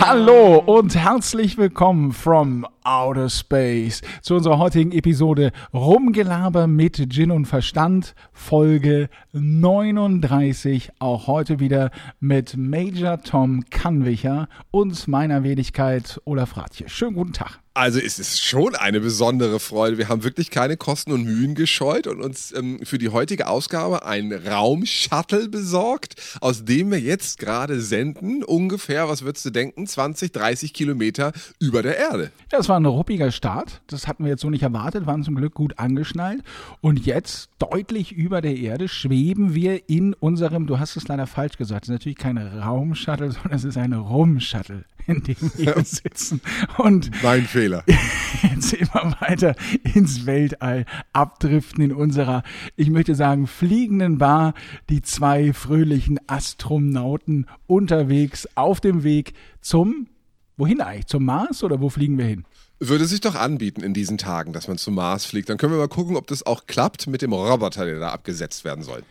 Hallo und herzlich willkommen from Outer Space zu unserer heutigen Episode Rumgelaber mit Gin und Verstand, Folge 39. Auch heute wieder mit Major Tom Kannwicher und meiner Wenigkeit Olaf Ratje. Schönen guten Tag. Also es ist schon eine besondere Freude. Wir haben wirklich keine Kosten und Mühen gescheut und uns ähm, für die heutige Ausgabe ein Raumshuttle besorgt, aus dem wir jetzt gerade senden. Ungefähr, was würdest du denken, 20, 30 Kilometer über der Erde. Das war ein ruppiger Start. Das hatten wir jetzt so nicht erwartet, waren zum Glück gut angeschnallt. Und jetzt deutlich über der Erde schweben wir in unserem, du hast es leider falsch gesagt, es ist natürlich kein Raumshuttle, sondern es ist ein Rumshuttle, in dem wir sitzen. Und Mein Fehler. jetzt immer weiter ins Weltall abdriften in unserer, ich möchte sagen, fliegenden Bar. Die zwei fröhlichen Astronauten unterwegs auf dem Weg zum, wohin eigentlich? Zum Mars oder wo fliegen wir hin? Würde sich doch anbieten in diesen Tagen, dass man zum Mars fliegt. Dann können wir mal gucken, ob das auch klappt mit dem Roboter, der da abgesetzt werden soll.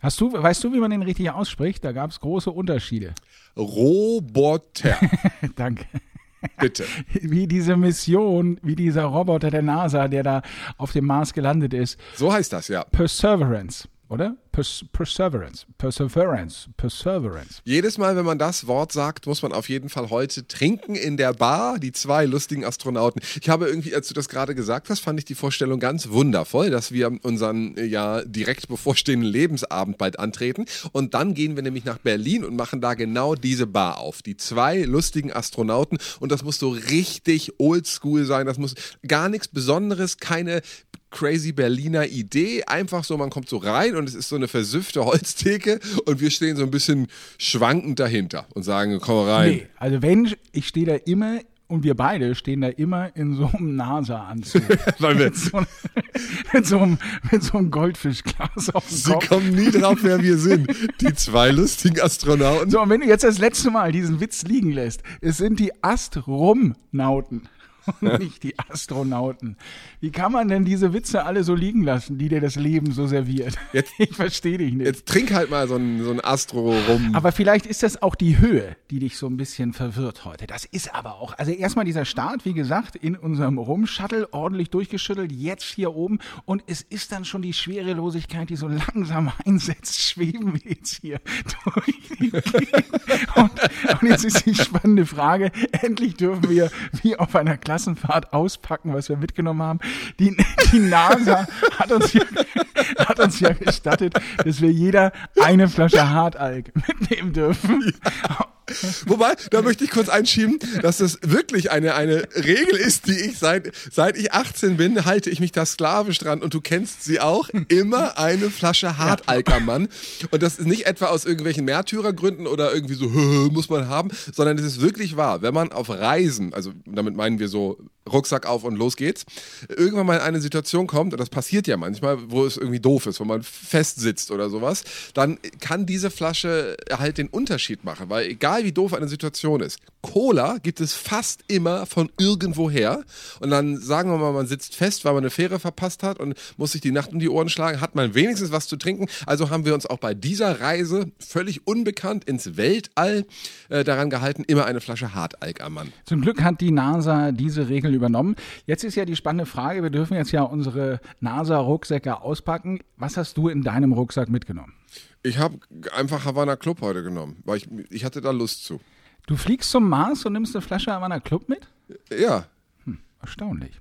Hast du, weißt du, wie man den richtig ausspricht? Da gab es große Unterschiede. Roboter, Danke. bitte. Wie diese Mission, wie dieser Roboter der NASA, der da auf dem Mars gelandet ist. So heißt das, ja. Perseverance, oder? Pers Perseverance. Perseverance. Perseverance. Jedes Mal, wenn man das Wort sagt, muss man auf jeden Fall heute trinken in der Bar. Die zwei lustigen Astronauten. Ich habe irgendwie, als du das gerade gesagt hast, fand ich die Vorstellung ganz wundervoll, dass wir unseren äh, ja direkt bevorstehenden Lebensabend bald antreten. Und dann gehen wir nämlich nach Berlin und machen da genau diese Bar auf. Die zwei lustigen Astronauten. Und das muss so richtig oldschool sein. Das muss gar nichts Besonderes, keine crazy Berliner Idee. Einfach so, man kommt so rein und es ist so eine versüffte Holztheke und wir stehen so ein bisschen schwankend dahinter und sagen, komm rein. Nee, also wenn, ich stehe da immer und wir beide stehen da immer in so einem NASA-Anzug. Mit, so, mit, so einem, mit so einem Goldfischglas auf dem sie Kopf. kommen nie drauf, wer wir sind. Die zwei lustigen Astronauten. So, und wenn du jetzt das letzte Mal diesen Witz liegen lässt, es sind die Astromnauten und nicht die Astronauten. Wie kann man denn diese Witze alle so liegen lassen, die dir das Leben so serviert? Jetzt- ich verstehe dich nicht. Jetzt trink halt mal so ein, so ein Astro rum. Aber vielleicht ist das auch die Höhe, die dich so ein bisschen verwirrt heute. Das ist aber auch, also erstmal dieser Start, wie gesagt, in unserem Rumshuttle, ordentlich durchgeschüttelt, jetzt hier oben. Und es ist dann schon die Schwerelosigkeit, die so langsam einsetzt, schweben wir jetzt hier durch die Gegend. Und, und jetzt ist die spannende Frage, endlich dürfen wir wie auf einer Klassenfahrt auspacken, was wir mitgenommen haben. Die, die NASA hat uns ja, hat uns ja gestattet, dass wir jeder eine Flasche Hartalk mitnehmen dürfen. Wobei, da möchte ich kurz einschieben, dass das wirklich eine, eine Regel ist, die ich seit, seit ich 18 bin, halte ich mich da sklavisch dran und du kennst sie auch, immer eine Flasche Hartalkermann. Und das ist nicht etwa aus irgendwelchen Märtyrergründen oder irgendwie so, muss man haben, sondern es ist wirklich wahr. Wenn man auf Reisen, also damit meinen wir so Rucksack auf und los geht's, irgendwann mal in eine Situation kommt, und das passiert ja manchmal, wo es irgendwie doof ist, wo man festsitzt oder sowas, dann kann diese Flasche halt den Unterschied machen, weil egal wie doof eine Situation ist, Cola gibt es fast immer von irgendwoher. Und dann sagen wir mal, man sitzt fest, weil man eine Fähre verpasst hat und muss sich die Nacht um die Ohren schlagen, hat man wenigstens was zu trinken, also haben wir uns auch bei dieser Reise völlig unbekannt ins Weltall äh, daran gehalten, immer eine Flasche Hartalk am Mann. Zum Glück hat die NASA diese Regel übernommen. Jetzt ist ja die spannende Frage, wir dürfen jetzt ja unsere NASA-Rucksäcke auspacken. Was hast du in deinem Rucksack mitgenommen? Ich habe einfach Havana Club heute genommen, weil ich, ich hatte da Lust zu. Du fliegst zum Mars und nimmst eine Flasche Havana Club mit? Ja, Erstaunlich.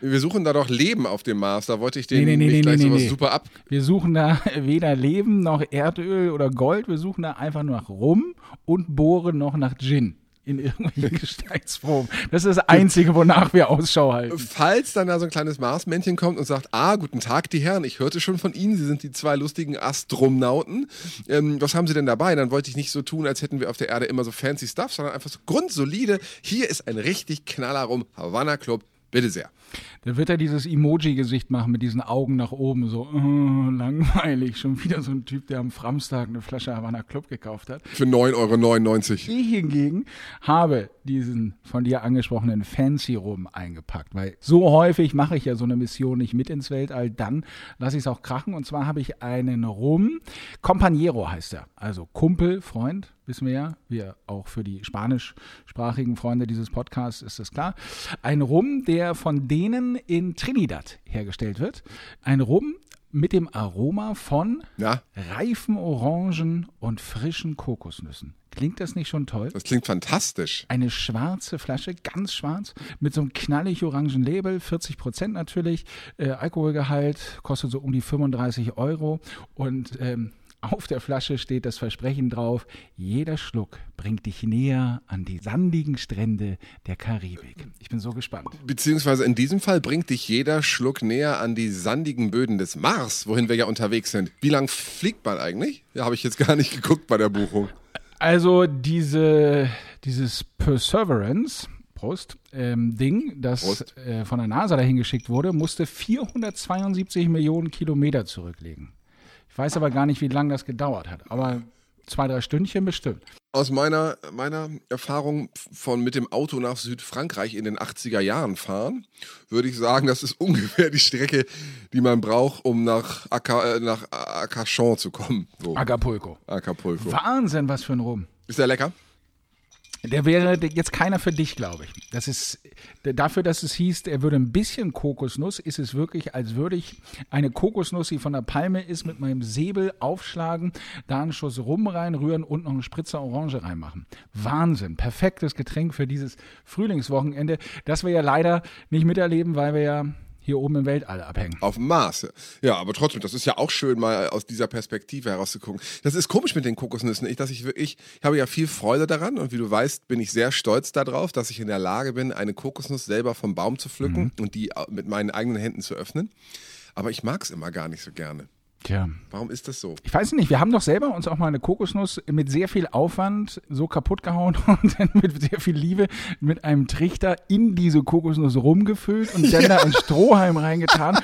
wir suchen da doch Leben auf dem Mars. Da wollte ich den Nee, nee, nee, nicht nee, gleich nee, sowas nee. super ab. Wir suchen da weder Leben noch Erdöl oder Gold. Wir suchen da einfach nur nach Rum und bohren noch nach Gin in irgendwelchen Gesteinsproben. Das ist das Einzige, wonach wir Ausschau halten. Falls dann da so ein kleines Marsmännchen kommt und sagt, ah, guten Tag, die Herren, ich hörte schon von Ihnen, Sie sind die zwei lustigen Astronauten. Ähm, was haben Sie denn dabei? Dann wollte ich nicht so tun, als hätten wir auf der Erde immer so fancy Stuff, sondern einfach so grundsolide. Hier ist ein richtig Knaller rum, Havana Club, Bitte sehr. Dann wird er dieses Emoji-Gesicht machen mit diesen Augen nach oben, so oh, langweilig. Schon wieder so ein Typ, der am Framstag eine Flasche Havana Club gekauft hat. Für 9,99 Euro. Ich hingegen habe diesen von dir angesprochenen Fancy Rum eingepackt, weil so häufig mache ich ja so eine Mission nicht mit ins Weltall, dann lasse ich es auch krachen. Und zwar habe ich einen Rum, Compañero heißt er, also Kumpel, Freund, wissen wir ja, wir auch für die spanischsprachigen Freunde dieses Podcasts ist das klar. Ein Rum, der von denen in Trinidad hergestellt wird. Ein Rum, mit dem Aroma von Ja, reifen Orangen und frischen Kokosnüssen. Klingt das nicht schon toll? das klingt fantastisch. Eine schwarze Flasche, ganz schwarz, mit so einem knallig orangen Label, 40 Prozent natürlich. Äh, Alkoholgehalt kostet so um die 35 Euro. Und ähm, auf der Flasche steht das Versprechen drauf, jeder Schluck bringt dich näher an die sandigen Strände der Karibik. Ich bin so gespannt. Beziehungsweise in diesem Fall bringt dich jeder Schluck näher an die sandigen Böden des Mars, wohin wir ja unterwegs sind. Wie lang fliegt man eigentlich? Ja, habe ich jetzt gar nicht geguckt bei der Buchung. Also diese, dieses Perseverance, Prost, ähm, Ding, das Prost. äh, von der NASA dahin geschickt wurde, musste 472 Millionen Kilometer zurücklegen. Ich weiß aber gar nicht, wie lange das gedauert hat, aber zwei, drei Stündchen bestimmt. Aus meiner, meiner Erfahrung von mit dem Auto nach Südfrankreich in den 80er Jahren fahren, würde ich sagen, das ist ungefähr die Strecke, die man braucht, um nach, Aca, äh, nach Acachon zu kommen. So, Acapulco. Acapulco. Wahnsinn, was für ein Rum. Ist der lecker? Der wäre jetzt keiner für dich, glaube ich. Das ist dafür, dass es hieß, er würde ein bisschen Kokosnuss, ist es wirklich, als würde ich eine Kokosnuss, die von der Palme ist, mit meinem Säbel aufschlagen, da einen Schuss Rum reinrühren und noch einen Spritzer Orange reinmachen. Wahnsinn, perfektes Getränk für dieses Frühlingswochenende, das wir ja leider nicht miterleben, weil wir ja hier oben im Weltall abhängen. Auf dem Mars. Ja, aber trotzdem, das ist ja auch schön, mal aus dieser Perspektive herauszugucken. Das ist komisch mit den Kokosnüssen. Ich, dass ich wirklich, ich habe ja viel Freude daran und wie du weißt, bin ich sehr stolz darauf, dass ich in der Lage bin, eine Kokosnuss selber vom Baum zu pflücken und die mit meinen eigenen Händen zu öffnen. Aber ich mag es immer gar nicht so gerne. Tja. Warum ist das so? Ich weiß nicht, wir haben doch selber uns auch mal eine Kokosnuss mit sehr viel Aufwand so kaputt gehauen und dann mit sehr viel Liebe mit einem Trichter in diese Kokosnuss rumgefüllt und dann da ein Strohhalm reingetan.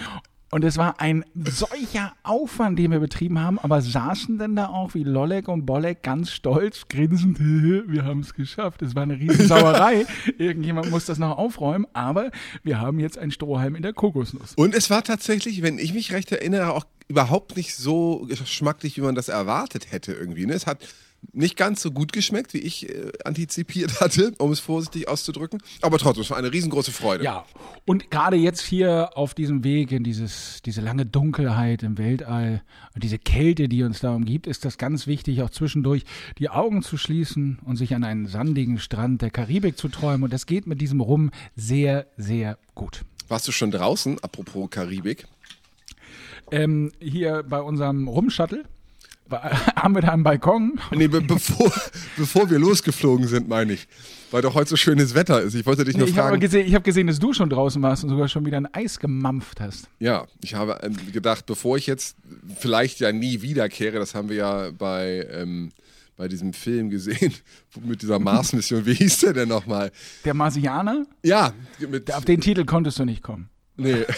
Und es war ein solcher Aufwand, den wir betrieben haben, aber saßen dann da auch wie Lollek und Bollek ganz stolz, grinsend, wir haben es geschafft. Es war eine Riesensauerei. Irgendjemand muss das noch aufräumen, aber wir haben jetzt einen Strohhalm in der Kokosnuss. Und es war tatsächlich, wenn ich mich recht erinnere, auch überhaupt nicht so geschmacklich, wie man das erwartet hätte irgendwie. Ne? Es hat nicht ganz so gut geschmeckt, wie ich äh, antizipiert hatte, um es vorsichtig auszudrücken. Aber trotzdem, es war eine riesengroße Freude. Ja, und gerade jetzt hier auf diesem Weg in dieses, diese lange Dunkelheit im Weltall und diese Kälte, die uns da umgibt, ist das ganz wichtig, auch zwischendurch die Augen zu schließen und sich an einen sandigen Strand der Karibik zu träumen. Und das geht mit diesem Rum sehr, sehr gut. Warst du schon draußen, apropos Karibik? Ähm, hier bei unserem Rum-Shuttle haben wir da einen Balkon. Nee, be bevor, bevor wir losgeflogen sind, meine ich. Weil doch heute so schönes Wetter ist. Ich wollte dich nur Ich habe fragen. gesehen, ich hab gesehen, dass du schon draußen warst und sogar schon wieder ein Eis gemampft hast. Ja, ich habe ähm, gedacht, bevor ich jetzt vielleicht ja nie wiederkehre, das haben wir ja bei, ähm, bei diesem Film gesehen, mit dieser Mars-Mission. Wie hieß der denn nochmal? Der Marsianer, Ja, auf den Titel konntest du nicht kommen. Nee.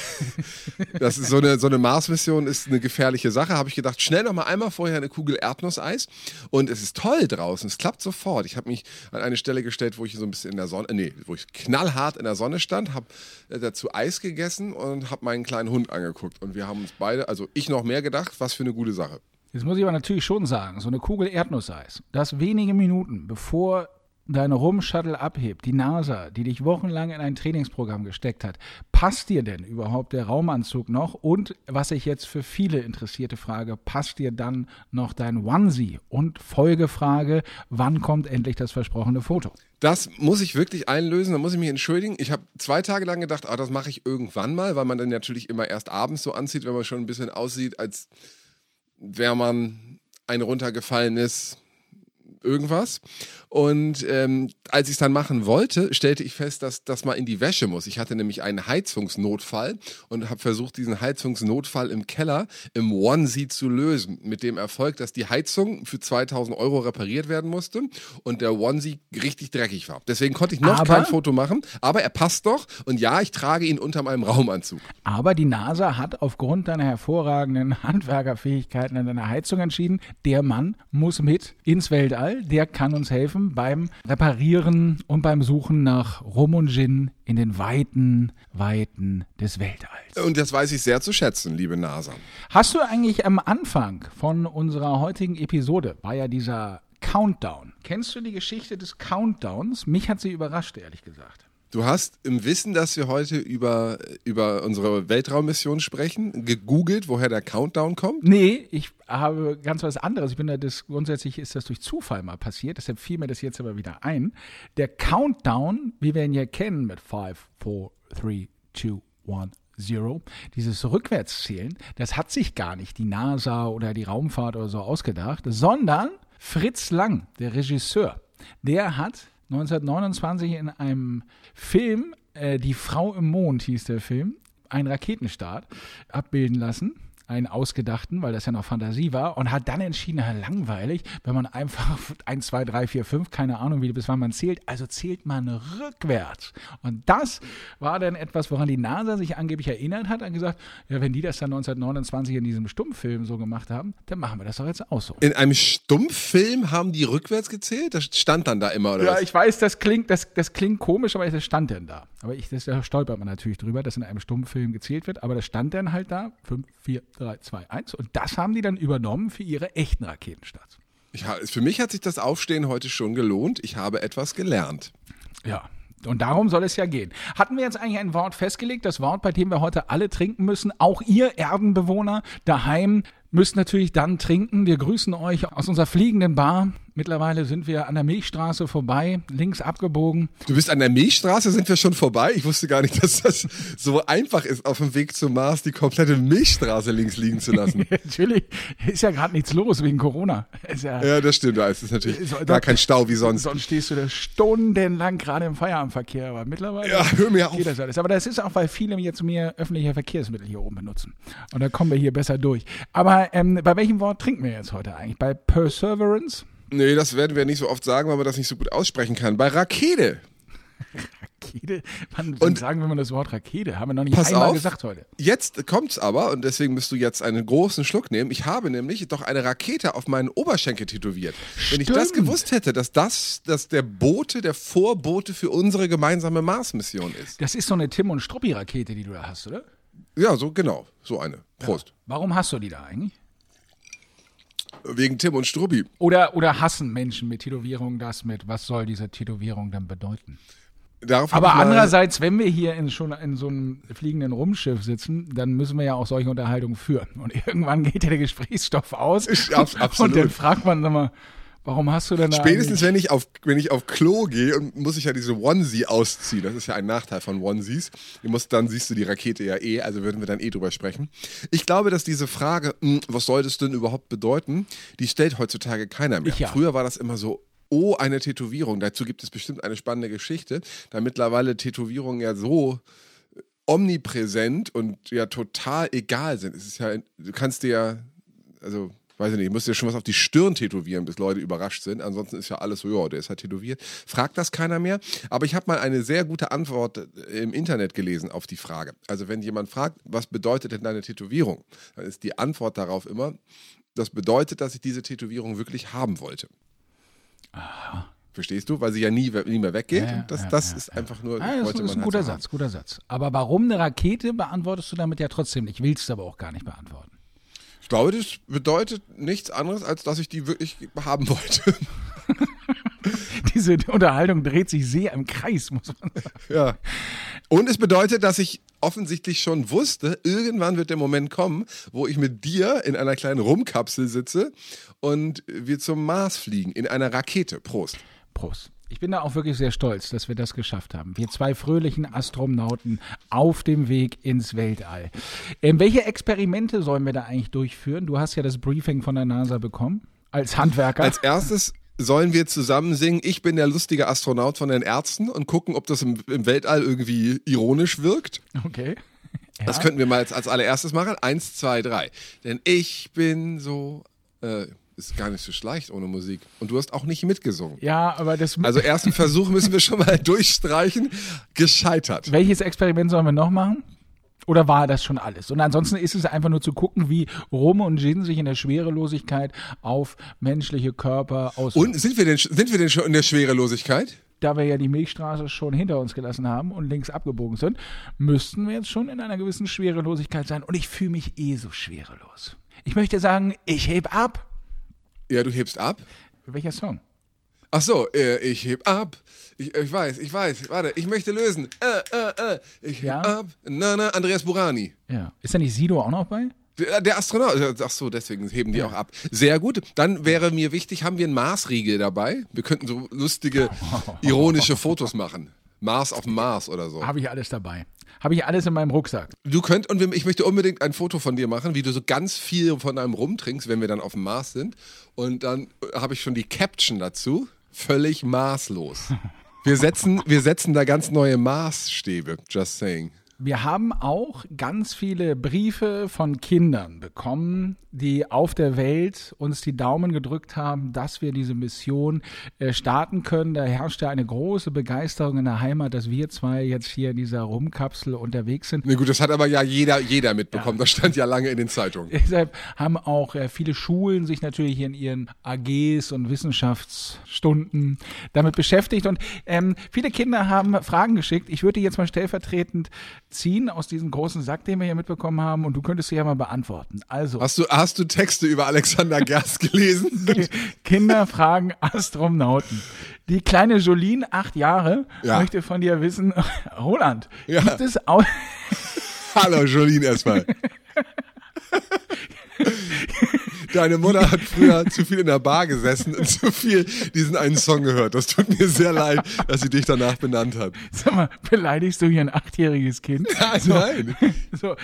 Das ist so eine, so eine Mars-Mission ist eine gefährliche Sache. Habe ich gedacht, schnell noch mal einmal vorher eine Kugel Erdnusseis. Und es ist toll draußen. Es klappt sofort. Ich habe mich an eine Stelle gestellt, wo ich so ein bisschen in der Sonne, nee, wo ich knallhart in der Sonne stand, habe äh, dazu Eis gegessen und habe meinen kleinen Hund angeguckt. Und wir haben uns beide, also ich noch mehr gedacht, was für eine gute Sache. Jetzt muss ich aber natürlich schon sagen, so eine Kugel Erdnusseis, das wenige Minuten bevor dein Rum-Shuttle abhebt, die NASA, die dich wochenlang in ein Trainingsprogramm gesteckt hat, passt dir denn überhaupt der Raumanzug noch? Und was ich jetzt für viele Interessierte frage, passt dir dann noch dein Onesie? Und Folgefrage, wann kommt endlich das versprochene Foto? Das muss ich wirklich einlösen, da muss ich mich entschuldigen. Ich habe zwei Tage lang gedacht, ah, das mache ich irgendwann mal, weil man dann natürlich immer erst abends so anzieht, wenn man schon ein bisschen aussieht, als wäre man ein runtergefallenes irgendwas. Und ähm, als ich es dann machen wollte, stellte ich fest, dass das mal in die Wäsche muss. Ich hatte nämlich einen Heizungsnotfall und habe versucht, diesen Heizungsnotfall im Keller im Onesie zu lösen. Mit dem Erfolg, dass die Heizung für 2000 Euro repariert werden musste und der Onesie richtig dreckig war. Deswegen konnte ich noch Aber- kein Foto machen, aber er passt doch. Und ja, ich trage ihn unter meinem Raumanzug. Aber die NASA hat aufgrund deiner hervorragenden Handwerkerfähigkeiten an deiner Heizung entschieden, der Mann muss mit ins Weltall. Der kann uns helfen beim Reparieren und beim Suchen nach Rum und Gin in den weiten, weiten des Weltalls. Und das weiß ich sehr zu schätzen, liebe NASA. Hast du eigentlich am Anfang von unserer heutigen Episode, war ja dieser Countdown. Kennst du die Geschichte des Countdowns? Mich hat sie überrascht, ehrlich gesagt. Du hast im Wissen, dass wir heute über, über unsere Weltraummission sprechen, gegoogelt, woher der Countdown kommt? Nee, ich habe ganz was anderes. Ich bin da das, grundsätzlich ist das durch Zufall mal passiert, deshalb fiel mir das jetzt aber wieder ein. Der Countdown, wie wir ihn ja kennen mit 5, 4, 3, 2, 1, 0, dieses Rückwärtszählen, das hat sich gar nicht die NASA oder die Raumfahrt oder so ausgedacht, sondern Fritz Lang, der Regisseur, der hat 1929 in einem Film, äh, Die Frau im Mond hieß der Film, einen Raketenstart abbilden lassen. Einen ausgedachten, weil das ja noch Fantasie war, und hat dann entschieden, na, langweilig, wenn man einfach 1, 2, 3, 4, 5, keine Ahnung, wie bis wann man zählt, also zählt man rückwärts. Und das war dann etwas, woran die NASA sich angeblich erinnert hat und gesagt, ja, wenn die das dann 1929 in diesem Stummfilm so gemacht haben, dann machen wir das doch jetzt auch so. In einem Stummfilm haben die rückwärts gezählt? Das stand dann da immer, oder Ja, was? ich weiß, das klingt, das, das klingt komisch, aber das stand denn da. Aber ich, das, da stolpert man natürlich drüber, dass in einem Stummfilm gezählt wird, aber das stand dann halt da, 5, 4, 3, 2, 1 und das haben die dann übernommen für ihre echten Raketenstarts. Ich, für mich hat sich das Aufstehen heute schon gelohnt. Ich habe etwas gelernt. Ja. Und darum soll es ja gehen. Hatten wir jetzt eigentlich ein Wort festgelegt, das Wort, bei dem wir heute alle trinken müssen, auch ihr Erdenbewohner daheim müsst natürlich dann trinken. Wir grüßen euch aus unserer fliegenden Bar. Mittlerweile sind wir an der Milchstraße vorbei, links abgebogen. Du bist an der Milchstraße, sind wir schon vorbei? Ich wusste gar nicht, dass das so einfach ist, auf dem Weg zum Mars die komplette Milchstraße links liegen zu lassen. Natürlich ist ja gerade nichts los wegen Corona. Ja, ja, das stimmt. Da ist es natürlich So, gar kein Stau wie sonst. Sonst stehst du da stundenlang gerade im Feierabendverkehr, aber mittlerweile Ja, hör mir auf. geht das alles. Aber das ist auch, weil viele jetzt mehr öffentliche Verkehrsmittel hier oben benutzen. Und da kommen wir hier besser durch. Aber ähm, bei welchem Wort trinken wir jetzt heute eigentlich? Bei Perseverance? Nee, das werden wir nicht so oft sagen, weil man das nicht so gut aussprechen kann. Bei Rakete. Rakete? Wann, Und- sagen wir mal das Wort Rakete? Haben wir noch nicht Pass einmal auf. gesagt heute. Jetzt kommt's aber, und deswegen musst du jetzt einen großen Schluck nehmen. Ich habe nämlich doch eine Rakete auf meinen Oberschenkel tätowiert. Wenn ich das Stimmt. gewusst hätte, dass das dass der Bote, der Vorbote für unsere gemeinsame Mars-Mission ist. Das ist so eine Tim- und Struppi-Rakete, die du da hast, oder? Ja, so genau. So eine. Prost. Warum hast du die da eigentlich? Wegen Tim und Struppi. Oder, oder hassen Menschen mit Tätowierungen das mit? Was soll diese Tätowierung dann bedeuten? Darauf Aber andererseits, wenn wir hier in, schon in so einem fliegenden Rumschiff sitzen, dann müssen wir ja auch solche Unterhaltungen führen. Und irgendwann geht ja der Gesprächsstoff aus. Ich- abs- absolut. Und dann fragt man sag mal, warum hast du denn da Spätestens, wenn ich auf, wenn ich auf Klo gehe und muss ich ja diese Onesie ausziehen. Das ist ja ein Nachteil von Onesies. Du musst, dann siehst du die Rakete ja eh, also würden wir dann eh drüber sprechen. Ich glaube, dass diese Frage, hm, was soll das denn überhaupt bedeuten, die stellt heutzutage keiner mehr. Ja. Früher war das immer so, oh, eine Tätowierung. Dazu gibt es bestimmt eine spannende Geschichte, da mittlerweile Tätowierungen ja so omnipräsent und ja total egal sind. Es ist ja, du kannst dir ja, also weiß ich nicht, musst dir schon was auf die Stirn tätowieren, bis Leute überrascht sind. Ansonsten ist ja alles so, ja, der ist halt tätowiert. Fragt das keiner mehr. Aber ich habe mal eine sehr gute Antwort äh, im Internet gelesen auf die Frage. Also wenn jemand fragt, was bedeutet denn deine Tätowierung, dann ist die Antwort darauf immer, das bedeutet, dass ich diese Tätowierung wirklich haben wollte. Verstehst du? Weil sie ja nie, nie mehr weggeht. Ja, ja, das ja, das ja, ist einfach nur, Ah, das ist ein halt guter. Satz, guter Satz. Aber warum eine Rakete beantwortest du damit ja trotzdem nicht. Willst du aber auch gar nicht beantworten. Ich glaube, das bedeutet nichts anderes, als dass ich die wirklich haben wollte. Diese Unterhaltung dreht sich sehr im Kreis, muss man sagen. Ja. Und es bedeutet, dass ich offensichtlich schon wusste, irgendwann wird der Moment kommen, wo ich mit dir in einer kleinen Rumkapsel sitze und wir zum Mars fliegen, in einer Rakete. Prost. Prost. Ich bin da auch wirklich sehr stolz, dass wir das geschafft haben. Wir zwei fröhlichen Astronauten auf dem Weg ins Weltall. Ähm, welche Experimente sollen wir da eigentlich durchführen? Du hast ja das Briefing von der NASA bekommen. Als Handwerker. Als erstes sollen wir zusammen singen, ich bin der lustige Astronaut von den Ärzten und gucken, ob das im, im Weltall irgendwie ironisch wirkt? Okay. Das könnten wir mal als, als allererstes machen. Eins, zwei, drei. Denn ich bin so. Äh, ist gar nicht so schlecht ohne Musik. Und du hast auch nicht mitgesungen. Ja, aber das. Also ersten Versuch müssen wir schon mal durchstreichen. Gescheitert. welches Experiment sollen wir noch machen? Oder war das schon alles? Und ansonsten ist es einfach nur zu gucken, wie Rum und Gin sich in der Schwerelosigkeit auf menschliche Körper auswirken. Und sind wir denn, sind wir denn schon in der Schwerelosigkeit? da wir ja die Milchstraße schon hinter uns gelassen haben und links abgebogen sind, müssten wir jetzt schon in einer gewissen Schwerelosigkeit sein. Und ich fühle mich eh so schwerelos. Ich möchte sagen, ich heb ab. Ja, du hebst ab. Welcher Song? Ach so, äh, ich heb ab. Ich, ich weiß, ich weiß. Warte, ich möchte lösen. Äh, äh, äh. Ich heb Ja? ab. Na, na, Andreas Burani. Ja. Ist da nicht Sido auch noch bei? Der, Astronaut. Ach so, deswegen heben die auch ab. Sehr gut. Dann wäre mir wichtig, haben wir einen Marsriegel dabei? Wir könnten so lustige, ironische Fotos machen. Mars auf dem Mars oder so. Habe ich alles dabei. Habe ich alles in meinem Rucksack. Du könnt, und ich möchte unbedingt ein Foto von dir machen, wie du so ganz viel von einem rumtrinkst, wenn wir dann auf dem Mars sind. Und dann äh, habe ich schon die Caption dazu. Völlig maßlos. Wir setzen, wir setzen da ganz neue Maßstäbe. Just saying. Wir haben auch ganz viele Briefe von Kindern bekommen, die auf der Welt uns die Daumen gedrückt haben, dass wir diese Mission äh, starten können. Da herrscht ja eine große Begeisterung in der Heimat, dass wir zwei jetzt hier in dieser Rumkapsel unterwegs sind. Na gut, das hat aber ja jeder, jeder mitbekommen. Das stand ja lange in den Zeitungen. Deshalb haben auch äh, viele Schulen sich natürlich in ihren AGs und Wissenschaftsstunden damit beschäftigt. Und ähm, viele Kinder haben Fragen geschickt. Ich würde jetzt mal stellvertretend ziehen aus diesem großen Sack, den wir hier mitbekommen haben. Und du könntest sie ja mal beantworten. Also, Hast du, hast du Texte über Alexander Gerst gelesen? Kinder fragen Astronauten. Die kleine Jolene, acht Jahre, Ja. möchte von dir wissen, Roland, Ja. gibt es au Hallo Jolene erstmal. Deine Mutter hat früher zu viel in der Bar gesessen und zu viel diesen einen Song gehört. Das tut mir sehr leid, dass sie dich danach benannt hat. Sag mal, beleidigst du hier ein achtjähriges Kind? Nein. So.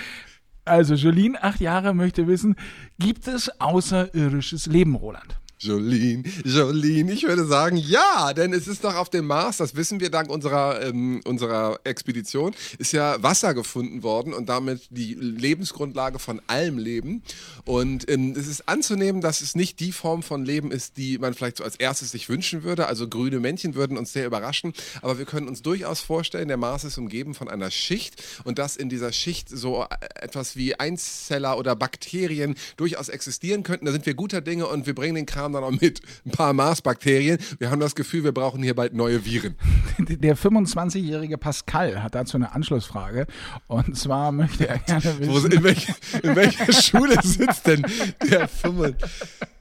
Also, Jolene, acht Jahre, möchte wissen, gibt es außerirdisches Leben, Roland? Jolene, Jolene, ich würde sagen, ja, denn es ist doch auf dem Mars, das wissen wir dank unserer, ähm, unserer Expedition, ist ja Wasser gefunden worden und damit die Lebensgrundlage von allem Leben. Und ähm, es ist anzunehmen, dass es nicht die Form von Leben ist, die man vielleicht so als erstes sich wünschen würde. Also grüne Männchen würden uns sehr überraschen, aber wir können uns durchaus vorstellen, der Mars ist umgeben von einer Schicht und dass in dieser Schicht so äh, etwas wie Einzeller oder Bakterien durchaus existieren könnten. Da sind wir guter Dinge und wir bringen den Kram dann auch mit. Ein paar Mars-Bakterien. Wir haben das Gefühl, wir brauchen hier bald neue Viren. Der 25-jährige Pascal hat dazu eine Anschlussfrage. Und zwar möchte er gerne wissen, in, welche, in welcher Schule sitzt denn der 5?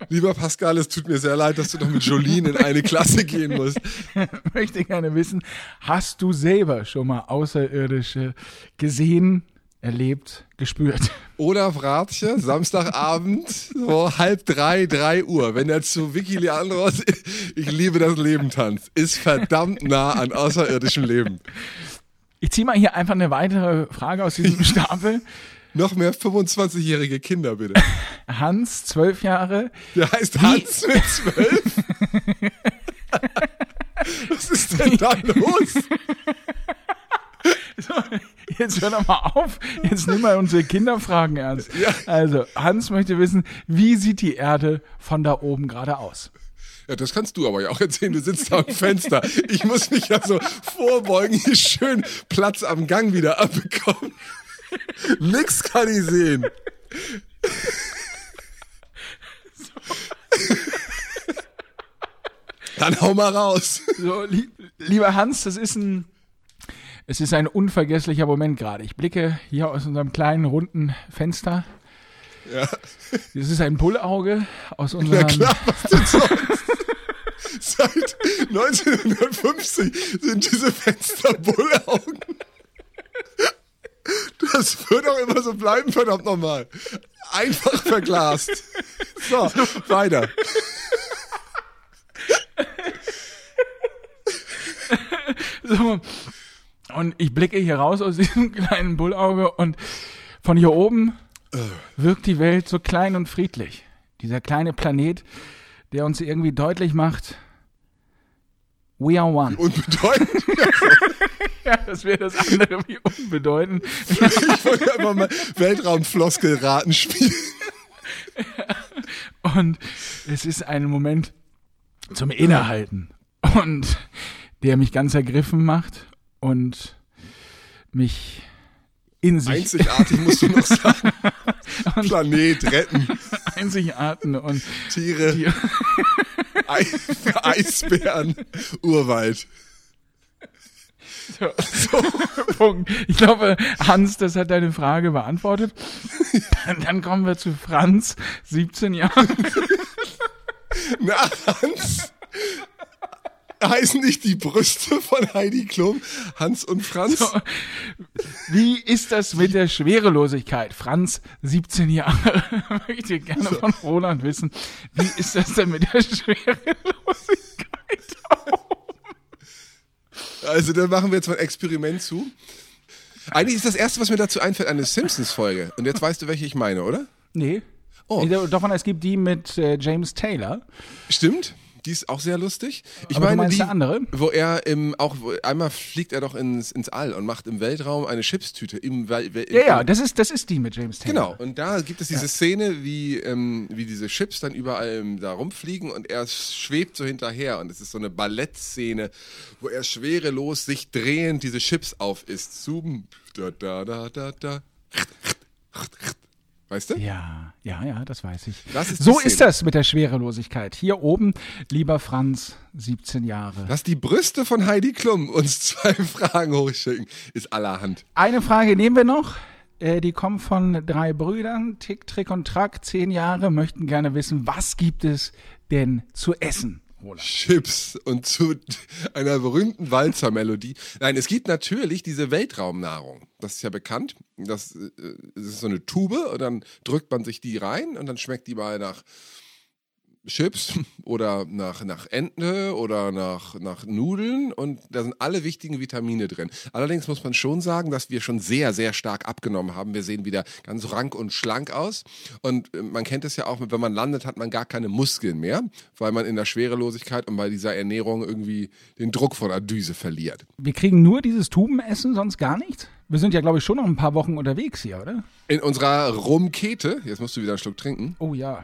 Lieber Pascal, es tut mir sehr leid, dass du noch mit Jolene in eine Klasse gehen musst. möchte gerne wissen, hast du selber schon mal Außerirdische gesehen, erlebt, gespürt? Oder Ratje, Samstagabend, so halb drei, drei Uhr, wenn er zu Vicky Leandros, ich liebe das Leben tanzt, ist verdammt nah an außerirdischem Leben. Ich ziehe mal hier einfach eine weitere Frage aus diesem Stapel. Noch mehr 25-jährige Kinder, bitte. Hans, zwölf Jahre, Der heißt Hans mit zwölf. Was ist denn da los? Jetzt hör doch mal auf. Jetzt nimm mal unsere Kinderfragen ernst. Also, Hans möchte wissen, wie sieht die Erde von da oben gerade aus? Ja, das kannst du aber ja auch erzählen. Du sitzt da am Fenster. Ich muss mich ja so vorbeugen, hier schön Platz am Gang wieder abbekommen. Nix kann ich sehen. Dann hau mal raus. So, li lieber Hans, das ist ein, es ist ein unvergesslicher Moment gerade. Ich blicke hier aus unserem kleinen runden Fenster. Ja, Das ist ein Bullauge aus unserem. klar, was denn sonst? Seit 1950 sind diese Fenster Bullaugen. Das wird auch immer so bleiben, verdammt nochmal. Einfach verglast. So, weiter. So. Und ich blicke hier raus aus diesem kleinen Bullauge und von hier oben wirkt die Welt so klein und friedlich. Dieser kleine Planet, der uns irgendwie deutlich macht, we are one. Unbedeutend. Ja, das wäre das andere wie unbedeutend. ich wollte einfach mal Weltraumfloskelraten spielen. Und es ist ein Moment zum Innehalten. Und der mich ganz ergriffen macht und mich in sich Einzigartig musst du noch sagen. Planet retten, einzigarten und Tiere, Ei Eisbären, Urwald. so, Punkt. Ich glaube, Hans, das hat deine Frage beantwortet. Dann kommen wir zu Franz, 17 Jahre. Na, Hans. Heißen nicht die Brüste von Heidi Klum Hans und Franz? Wie ist das mit der Schwerelosigkeit? Franz, 17 Jahre, möchte gerne von Roland wissen. Wie ist das denn mit der Schwerelosigkeit? Also, dann machen wir jetzt mal ein Experiment zu. Eigentlich ist das Erste, was mir dazu einfällt, eine Simpsons-Folge. Und jetzt weißt du, welche ich meine, oder? Nee. Oh. Davon, es gibt die mit äh, James Taylor. Stimmt. Die ist auch sehr lustig. Ich Aber meine die, andere? wo er im auch wo- einmal fliegt er doch ins, ins All und macht im Weltraum eine Chipstüte im Wel- Ja, ja, im- das ist, das ist die mit James Taylor. Genau, und da gibt es diese Szene, wie, ähm, wie diese Chips dann überall ähm, da rumfliegen und er schwebt so hinterher und es ist so eine Ballettszene, wo er schwerelos sich drehend diese Chips aufisst. Zoom, da, da, da, da, da. Weißt du? Ja, ja, ja, das weiß ich. Das ist so Szene. ist das mit der Schwerelosigkeit. Hier oben, lieber Franz, 17 Jahre. Dass die Brüste von Heidi Klum uns zwei Fragen hochschicken, ist allerhand. Eine Frage nehmen wir noch. Äh, Die kommen von drei Brüdern, Tick, Trick und Track, 10 Jahre, möchten gerne wissen, was gibt es denn zu essen? Roland? Chips und zu einer berühmten Walzermelodie. Nein, es gibt natürlich diese Weltraumnahrung. Das ist ja bekannt. Das, äh, das ist so eine Tube und dann drückt man sich die rein und dann schmeckt die mal nach Chips oder nach, nach Ente oder nach, nach Nudeln und da sind alle wichtigen Vitamine drin. Allerdings muss man schon sagen, dass wir schon sehr, sehr stark abgenommen haben. Wir sehen wieder ganz rank und schlank aus und äh, man kennt es ja auch, wenn man landet, hat man gar keine Muskeln mehr, weil man in der Schwerelosigkeit und bei dieser Ernährung irgendwie den Druck von der Düse verliert. Wir kriegen nur dieses Tubenessen, sonst gar nichts? Wir sind ja, glaube ich, schon noch ein paar Wochen unterwegs hier, oder? In unserer Rumkete, jetzt musst du wieder einen Schluck trinken. Oh ja.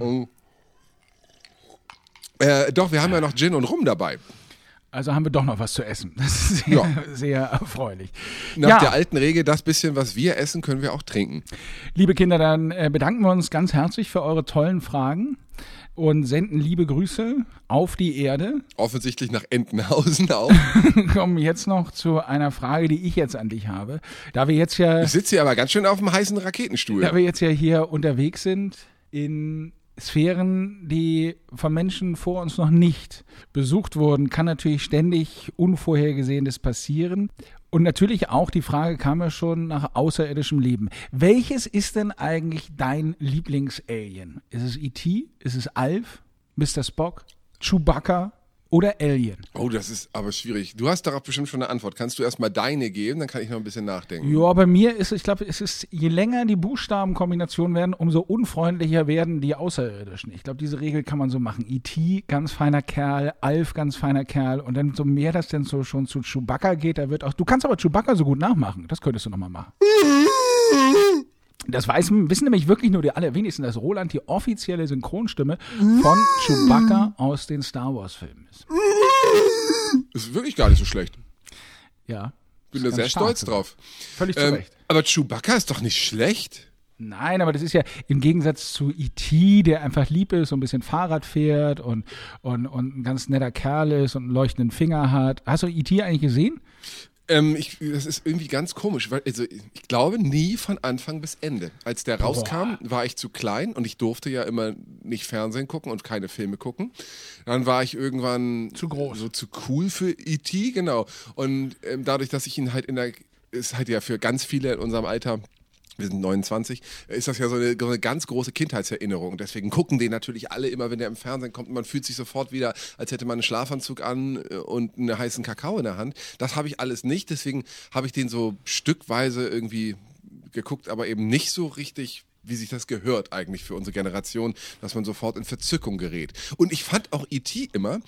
Oh. Äh, doch, wir haben ja noch Gin und Rum dabei. Also haben wir doch noch was zu essen. Das ist sehr, Ja. sehr erfreulich. Nach ja, der alten Regel, das bisschen, was wir essen, können wir auch trinken. liebe Kinder, dann äh, bedanken wir uns ganz herzlich für eure tollen Fragen und senden liebe Grüße auf die Erde. Offensichtlich nach Entenhausen auch. Kommen jetzt noch zu einer Frage, die ich jetzt an dich habe. Da wir jetzt ja Ich sitze hier aber ganz schön auf dem heißen Raketenstuhl. Da wir jetzt ja hier unterwegs sind in Sphären, die von Menschen vor uns noch nicht besucht wurden, kann natürlich ständig Unvorhergesehenes passieren. Und natürlich auch die Frage kam ja schon nach außerirdischem Leben. Welches ist denn eigentlich dein Lieblingsalien? Ist es E.T., ist es Alf, Mr. Spock, Chewbacca oder Alien? Oh, das ist aber schwierig. Du hast darauf bestimmt schon eine Antwort. Kannst du erstmal deine geben, dann kann ich noch ein bisschen nachdenken. Ja, bei mir ist es, ich glaube, es ist, je länger die Buchstabenkombinationen werden, umso unfreundlicher werden die Außerirdischen. Ich glaube, diese Regel kann man so machen. E.T., ganz feiner Kerl, Alf, ganz feiner Kerl. Und dann, so mehr das denn so schon zu Chewbacca geht, da wird auch, du kannst aber Chewbacca so gut nachmachen. Das könntest du nochmal machen. Das weiß, wissen nämlich wirklich nur die allerwenigsten, dass Roland die offizielle Synchronstimme von Chewbacca aus den Star Wars Filmen ist. Ist wirklich gar nicht so schlecht. Ja. Bin da sehr stolz sogar. drauf. Völlig zu Ähm, Recht. aber Chewbacca ist doch nicht schlecht. Nein, aber das ist ja im Gegensatz zu E.T., der einfach lieb ist und ein bisschen Fahrrad fährt und, und, und ein ganz netter Kerl ist und einen leuchtenden Finger hat. Hast du E.T. eigentlich gesehen? Ähm, ich, das ist irgendwie ganz komisch, weil also ich glaube nie von Anfang bis Ende. Als der rauskam, war ich zu klein und ich durfte ja immer nicht Fernsehen gucken und keine Filme gucken. Dann war ich irgendwann Zu groß. so zu cool für E.T. genau. Und ähm, dadurch, dass ich ihn halt in der ist halt ja für ganz viele in unserem Alter wir sind 29, ist das ja so eine, so eine ganz große Kindheitserinnerung. Deswegen gucken den natürlich alle immer, wenn der im Fernsehen kommt. Man fühlt sich sofort wieder, als hätte man einen Schlafanzug an äh, und einen heißen Kakao in der Hand. Das habe ich alles nicht. Deswegen habe ich den so stückweise irgendwie geguckt, aber eben nicht so richtig wie sich das gehört eigentlich für unsere Generation, dass man sofort in Verzückung gerät. Und ich fand auch E.T. immer,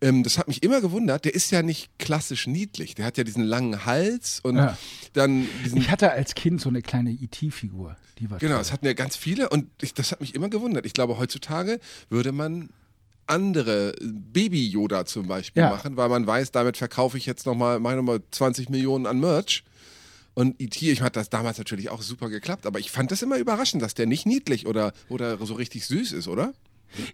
ähm, das hat mich immer gewundert, der ist ja nicht klassisch niedlich. Der hat ja diesen langen Hals und Ja. dann. Ich hatte als Kind so eine kleine IT-Figur. Die war Genau, toll. das hatten ja ganz viele und ich, das hat mich immer gewundert. Ich glaube, heutzutage würde man andere Baby-Yoda zum Beispiel Ja. machen, weil man weiß, damit verkaufe ich jetzt nochmal, meine nochmal 20 Millionen an Merch. Und E.T., ich hat das damals natürlich auch super geklappt, aber ich fand das immer überraschend, dass der nicht niedlich oder, oder so richtig süß ist, oder?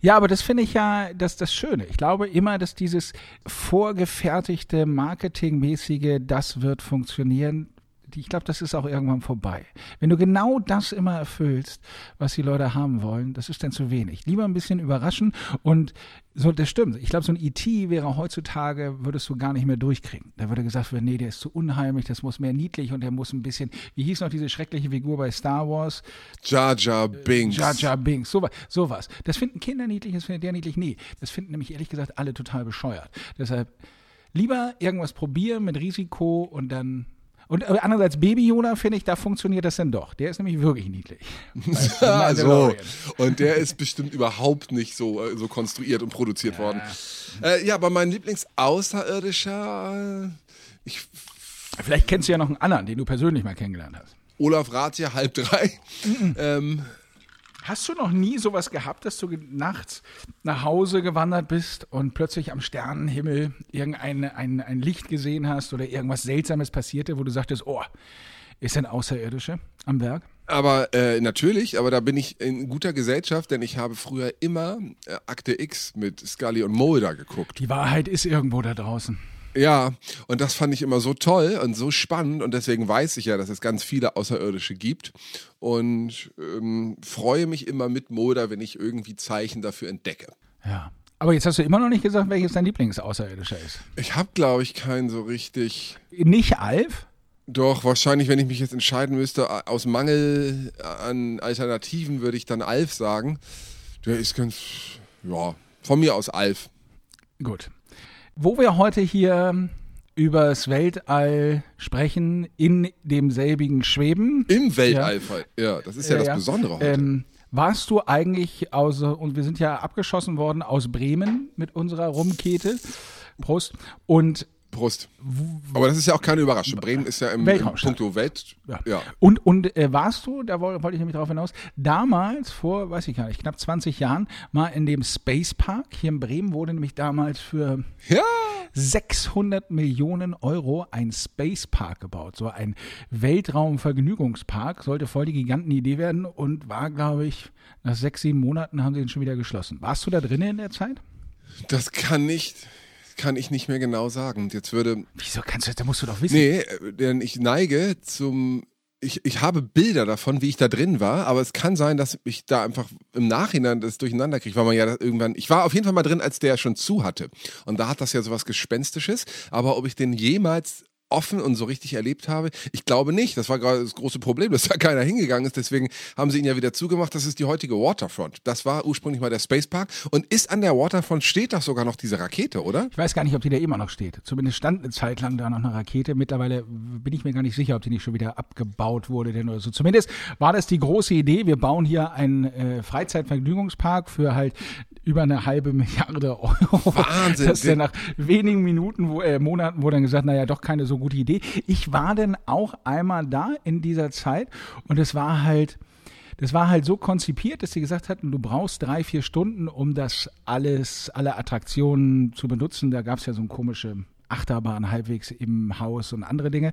Ja, aber das finde ich ja das, das Schöne. Ich glaube immer, dass dieses vorgefertigte, marketingmäßige, das wird funktionieren. Ich glaube, das ist auch irgendwann vorbei. Wenn du genau das immer erfüllst, was die Leute haben wollen, das ist dann zu wenig. Lieber ein bisschen überraschen und so, das stimmt. Ich glaube, so ein E.T. wäre heutzutage, würdest du gar nicht mehr durchkriegen. Da würde gesagt werden, nee, der ist zu unheimlich, das muss mehr niedlich und der muss ein bisschen, wie hieß noch diese schreckliche Figur bei Star Wars? Jar Jar Binks. Jar Jar Binks, sowas, sowas. Das finden Kinder niedlich, das findet der niedlich nie. Das finden nämlich ehrlich gesagt alle total bescheuert. Deshalb lieber irgendwas probieren mit Risiko und dann. Und äh, andererseits Baby Yoda finde ich, da funktioniert das dann doch. Der ist nämlich wirklich niedlich. Ah, so. Und der ist bestimmt überhaupt nicht so, äh, so konstruiert und produziert worden. Äh, ja, aber mein Lieblingsaußerirdischer, äh, ich, Vielleicht kennst du ja noch einen anderen, den du persönlich mal kennengelernt hast. Olaf Rathje, halb drei. ähm, Hast du noch nie sowas gehabt, dass du nachts nach Hause gewandert bist und plötzlich am Sternenhimmel irgendein ein, ein Licht gesehen hast oder irgendwas Seltsames passierte, wo du sagtest, oh, ist ein Außerirdische am Werk? aber äh, natürlich, aber da bin ich in guter Gesellschaft, denn ich habe früher immer äh, Akte X mit Scully und Mulder geguckt. Die Wahrheit ist irgendwo da draußen. Ja, und das fand ich immer so toll und so spannend und deswegen weiß ich ja, dass es ganz viele Außerirdische gibt und ähm, freue mich immer mit Mulder, wenn ich irgendwie Zeichen dafür entdecke. Ja. Aber jetzt hast du immer noch nicht gesagt, welches dein Lieblingsaußerirdischer ist. Ich habe, glaube ich, keinen so richtig. Nicht Alf? Doch, wahrscheinlich, wenn ich mich jetzt entscheiden müsste, aus Mangel an Alternativen würde ich dann Alf sagen. Der ist ganz, ja, von mir aus Alf. Gut. Wo wir heute hier übers Weltall sprechen, in demselbigen Schweben. Im Weltall. Ja, das ist ja, das Besondere heute. Ähm, warst du eigentlich aus, und wir sind ja abgeschossen worden aus Bremen mit unserer Rumkete. Prost. Und Brust. Aber das ist ja auch keine Überraschung. Bremen ist ja im, im. Punkto Welt. Ja. Ja. Und, und äh, warst du, da woll- wollte ich nämlich darauf hinaus, damals vor, weiß ich gar nicht, knapp 20 Jahren mal in dem Space Park hier in Bremen wurde nämlich damals für ja. 600 Millionen Euro ein Space Park gebaut. So ein Weltraumvergnügungspark sollte voll die Gigantenidee werden und war, glaube ich, nach sechs, sieben Monaten haben sie ihn schon wieder geschlossen. Warst du da drinnen in der Zeit? Das kann nicht, kann ich nicht mehr genau sagen. Und Jetzt würde, Wieso kannst du das? Da musst du doch wissen. nee, äh, denn ich neige zum, ich, ich habe Bilder davon, wie ich da drin war, aber es kann sein, dass ich da einfach im Nachhinein das durcheinander kriege, weil man ja irgendwann, ich war auf jeden Fall mal drin, als der schon zu hatte. Und da hat das ja sowas Gespenstisches, aber ob ich den jemals offen und so richtig erlebt habe, ich glaube nicht. Das war gerade das große Problem, dass da keiner hingegangen ist. Deswegen haben sie ihn ja wieder zugemacht. Das ist die heutige Waterfront. Das war ursprünglich mal der Space Park und ist an der Waterfront steht doch sogar noch diese Rakete, oder? Ich weiß gar nicht, ob die da immer noch steht. Zumindest stand eine Zeit lang da noch eine Rakete. Mittlerweile bin ich mir gar nicht sicher, ob die nicht schon wieder abgebaut wurde denn oder so. Zumindest war das die große Idee. Wir bauen hier einen äh, Freizeitvergnügungspark für halt über eine halbe Milliarde Euro. Wahnsinn. Das ist ja nach wenigen Minuten, wo, äh, Monaten wurde dann gesagt, naja, doch keine so gute Idee. Ich war dann auch einmal da in dieser Zeit und es war halt, das war halt so konzipiert, dass sie gesagt hatten, du brauchst drei, vier Stunden, um das alles, alle Attraktionen zu benutzen. Da gab es ja so eine komische Achterbahn halbwegs im Haus und andere Dinge.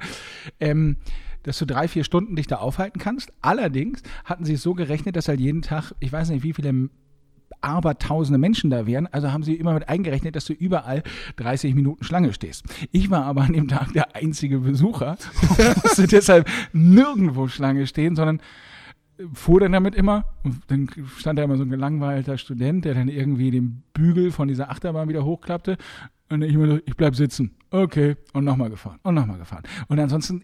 Ähm, dass du drei, vier Stunden dich da aufhalten kannst. Allerdings hatten sie es so gerechnet, dass halt jeden Tag, ich weiß nicht, wie viele aber tausende Menschen da wären. Also haben sie immer mit eingerechnet, dass du überall 30 Minuten Schlange stehst. Ich war aber an dem Tag der einzige Besucher und musste deshalb nirgendwo Schlange stehen, sondern fuhr dann damit immer. Und dann stand da immer so ein gelangweilter Student, der dann irgendwie den Bügel von dieser Achterbahn wieder hochklappte. Und ich immer so, ich bleib sitzen. Okay. Und nochmal gefahren. Und nochmal gefahren. Und ansonsten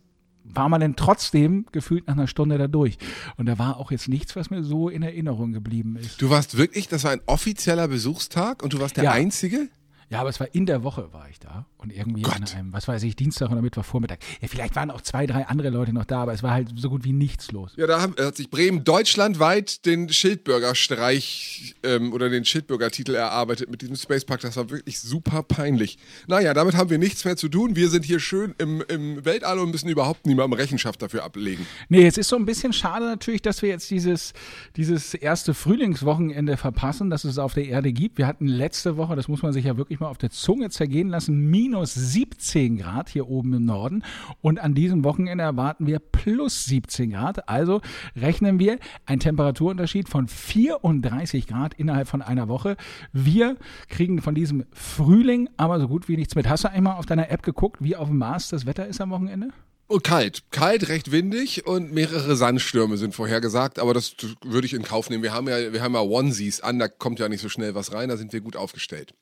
war man dann trotzdem gefühlt nach einer Stunde da durch. Und da war auch jetzt nichts, was mir so in Erinnerung geblieben ist. Du warst wirklich, das war ein offizieller Besuchstag und du warst der Ja. Einzige? Ja, aber es war in der Woche war ich da und irgendwie an Gott. einem, was weiß ich, Dienstag oder Mittwochvormittag. Ja, vielleicht waren auch zwei, drei andere Leute noch da, aber es war halt so gut wie nichts los. Ja, da haben- hat sich Bremen deutschlandweit den Schildbürgerstreich ähm, oder den Schildbürgertitel erarbeitet mit diesem Spacepark. Das war wirklich super peinlich. Naja, damit haben wir nichts mehr zu tun. Wir sind hier schön im, im Weltall und müssen überhaupt niemandem Rechenschaft dafür ablegen. Nee, es ist so ein bisschen schade natürlich, dass wir jetzt dieses, dieses erste Frühlingswochenende verpassen, dass es auf der Erde gibt. Wir hatten letzte Woche, das muss man sich ja wirklich mal auf der Zunge zergehen lassen, minus 17 Grad hier oben im Norden. Und an diesem Wochenende erwarten wir plus 17 Grad. Also rechnen wir einen Temperaturunterschied von 34 Grad innerhalb von einer Woche. Wir kriegen von diesem Frühling aber so gut wie nichts mit. Hast du einmal auf deiner App geguckt, wie auf dem Mars das Wetter ist am Wochenende? Und kalt. Kalt, recht windig und mehrere Sandstürme sind vorhergesagt, aber das würde ich in Kauf nehmen. Wir haben ja, wir haben ja Onesies an, da kommt ja nicht so schnell was rein, da sind wir gut aufgestellt.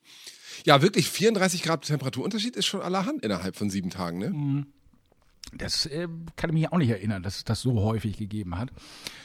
Ja, wirklich 34 Grad Temperaturunterschied ist schon allerhand innerhalb von sieben Tagen, ne? Das äh, kann ich mich auch nicht erinnern, dass es das so häufig gegeben hat.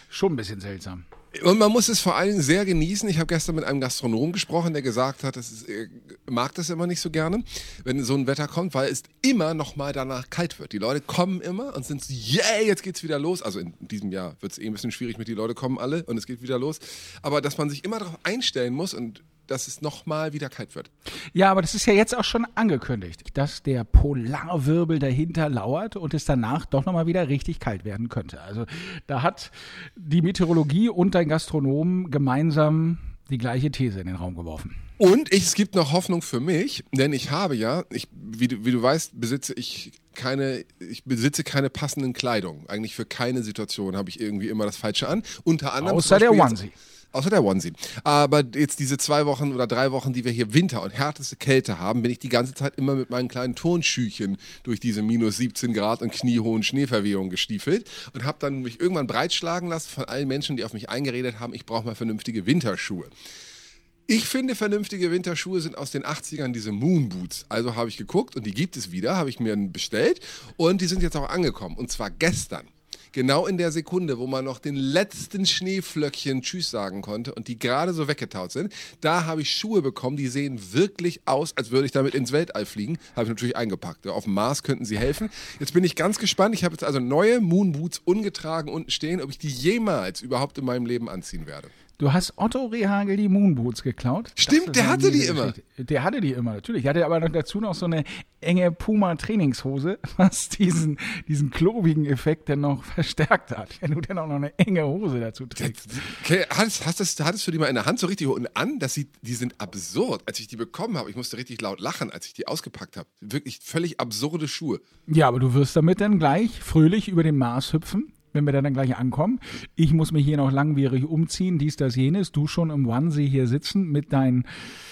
Schon ein bisschen seltsam. Und man muss es vor allen Dingen sehr genießen. Ich habe gestern mit einem Gastronom gesprochen, der gesagt hat, das er mag das immer nicht so gerne, wenn so ein Wetter kommt, weil es immer noch mal danach kalt wird. Die Leute kommen immer und sind so, yay, jetzt geht's wieder los. Also in diesem Jahr wird es eh ein bisschen schwierig mit die Leute kommen alle und es geht wieder los. Aber dass man sich immer darauf einstellen muss und dass es noch mal wieder kalt wird. Ja, aber das ist ja jetzt auch schon angekündigt, dass der Polarwirbel dahinter lauert und es danach doch nochmal wieder richtig kalt werden könnte. Also da hat die Meteorologie und dein Gastronom gemeinsam die gleiche These in den Raum geworfen. Und ich, es gibt noch Hoffnung für mich, denn ich habe ja, ich, wie, du, wie du weißt, besitze ich keine, ich besitze keine passenden Kleidung. Eigentlich für keine Situation habe ich irgendwie immer das Falsche an. Unter anderem Außer der Onesie. Jetzt, außer der Onesie. Aber jetzt diese zwei Wochen oder drei Wochen, die wir hier Winter und härteste Kälte haben, bin ich die ganze Zeit immer mit meinen kleinen Turnschüchen durch diese minus 17 Grad und kniehohen Schneeverwehungen gestiefelt und habe dann mich irgendwann breitschlagen lassen von allen Menschen, die auf mich eingeredet haben, ich brauche mal vernünftige Winterschuhe. Ich finde, vernünftige Winterschuhe sind aus den 80ern diese Moonboots. Also habe ich geguckt und die gibt es wieder, habe ich mir bestellt und die sind jetzt auch angekommen. Und zwar gestern. Genau in der Sekunde, wo man noch den letzten Schneeflöckchen Tschüss sagen konnte und die gerade so weggetaut sind, da habe ich Schuhe bekommen, die sehen wirklich aus, als würde ich damit ins Weltall fliegen. Habe ich natürlich eingepackt. Auf dem Mars könnten sie helfen. Jetzt bin ich ganz gespannt. Ich habe jetzt also neue Moonboots ungetragen unten stehen, ob ich die jemals überhaupt in meinem Leben anziehen werde. Du hast Otto Rehagel die Moonboots geklaut. Stimmt, Das der hatte die immer. Der hatte die immer, natürlich. Der hatte aber noch dazu noch so eine enge Puma-Trainingshose, was diesen, diesen klobigen Effekt dann noch verstärkt hat. Wenn du dann auch noch eine enge Hose dazu trägst. Okay, hattest, hattest, hattest du die mal in der Hand so richtig unten an? Das sieht, die sind absurd. Als ich die bekommen habe, ich musste richtig laut lachen, als ich die ausgepackt habe. Wirklich völlig absurde Schuhe. Ja, aber du wirst damit dann gleich fröhlich über den Mars hüpfen, wenn wir dann gleich ankommen. Ich muss mich hier noch langwierig umziehen, dies, das, jenes. Du schon im Onesie hier sitzen mit deinen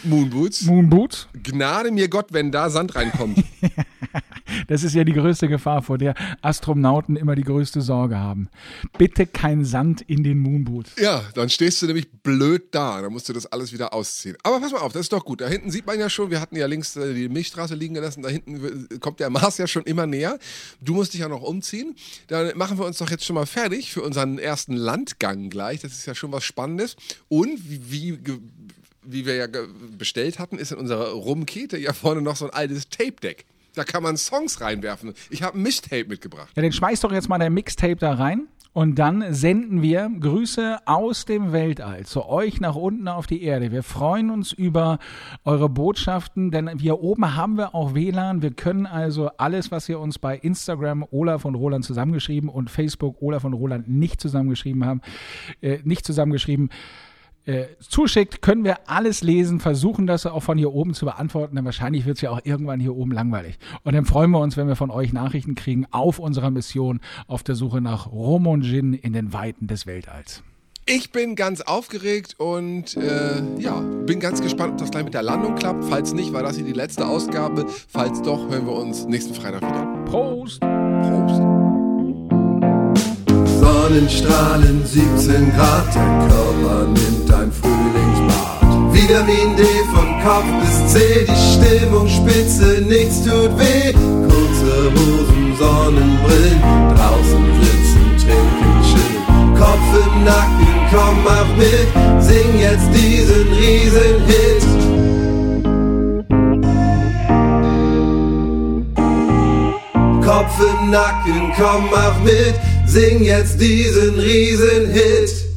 Moonboots. Moonboots. Gnade mir Gott, wenn da Sand reinkommt. Das ist ja die größte Gefahr, vor der Astronauten immer die größte Sorge haben. Bitte kein Sand in den Moonboots. ja, dann stehst du nämlich blöd da. Dann musst du das alles wieder ausziehen. Aber pass mal auf, das ist doch gut. Da hinten sieht man ja schon, wir hatten ja links äh, die Milchstraße liegen gelassen. Da hinten kommt der Mars ja schon immer näher. Du musst dich ja noch umziehen. Dann machen wir uns doch jetzt schon mal fertig für unseren ersten Landgang gleich. Das ist ja schon was Spannendes. Und wie, wie wie wir ja bestellt hatten, ist in unserer Rumkete ja vorne noch so ein altes Tape-Deck. Da kann man Songs reinwerfen. Ich habe ein Mischtape mitgebracht. Ja, dann schmeiß doch jetzt mal dein Mixtape da rein. Und dann senden wir Grüße aus dem Weltall zu euch nach unten auf die Erde. Wir freuen uns über eure Botschaften, denn hier oben haben wir auch WLAN. Wir können also alles, was ihr uns bei Instagram Olaf und Roland zusammengeschrieben und Facebook Olaf und Roland nicht zusammengeschrieben haben, äh, nicht zusammengeschrieben, äh, zuschickt, können wir alles lesen, versuchen das auch von hier oben zu beantworten, denn wahrscheinlich wird es ja auch irgendwann hier oben langweilig. Und dann freuen wir uns, wenn wir von euch Nachrichten kriegen auf unserer Mission auf der Suche nach Rum und Gin in den Weiten des Weltalls. Ich bin ganz aufgeregt und äh, ja, bin ganz gespannt, ob das gleich mit der Landung klappt. Falls nicht, war das hier die letzte Ausgabe. Falls doch, hören wir uns nächsten Freitag wieder. Prost! Prost. Sonnenstrahlen, 17 Grad, dein Körper nimmt ein Frühlingsbad. Vitamin D von Kopf bis C, die Stimmung spitze, nichts tut weh. Kurze Hosen, Sonnenbrillen, draußen sitzen, trinken, chillen. Kopf im Nacken, komm mach mit, sing jetzt diesen Riesenhit. Kopf im Nacken, komm mach mit, sing jetzt diesen Riesenhit.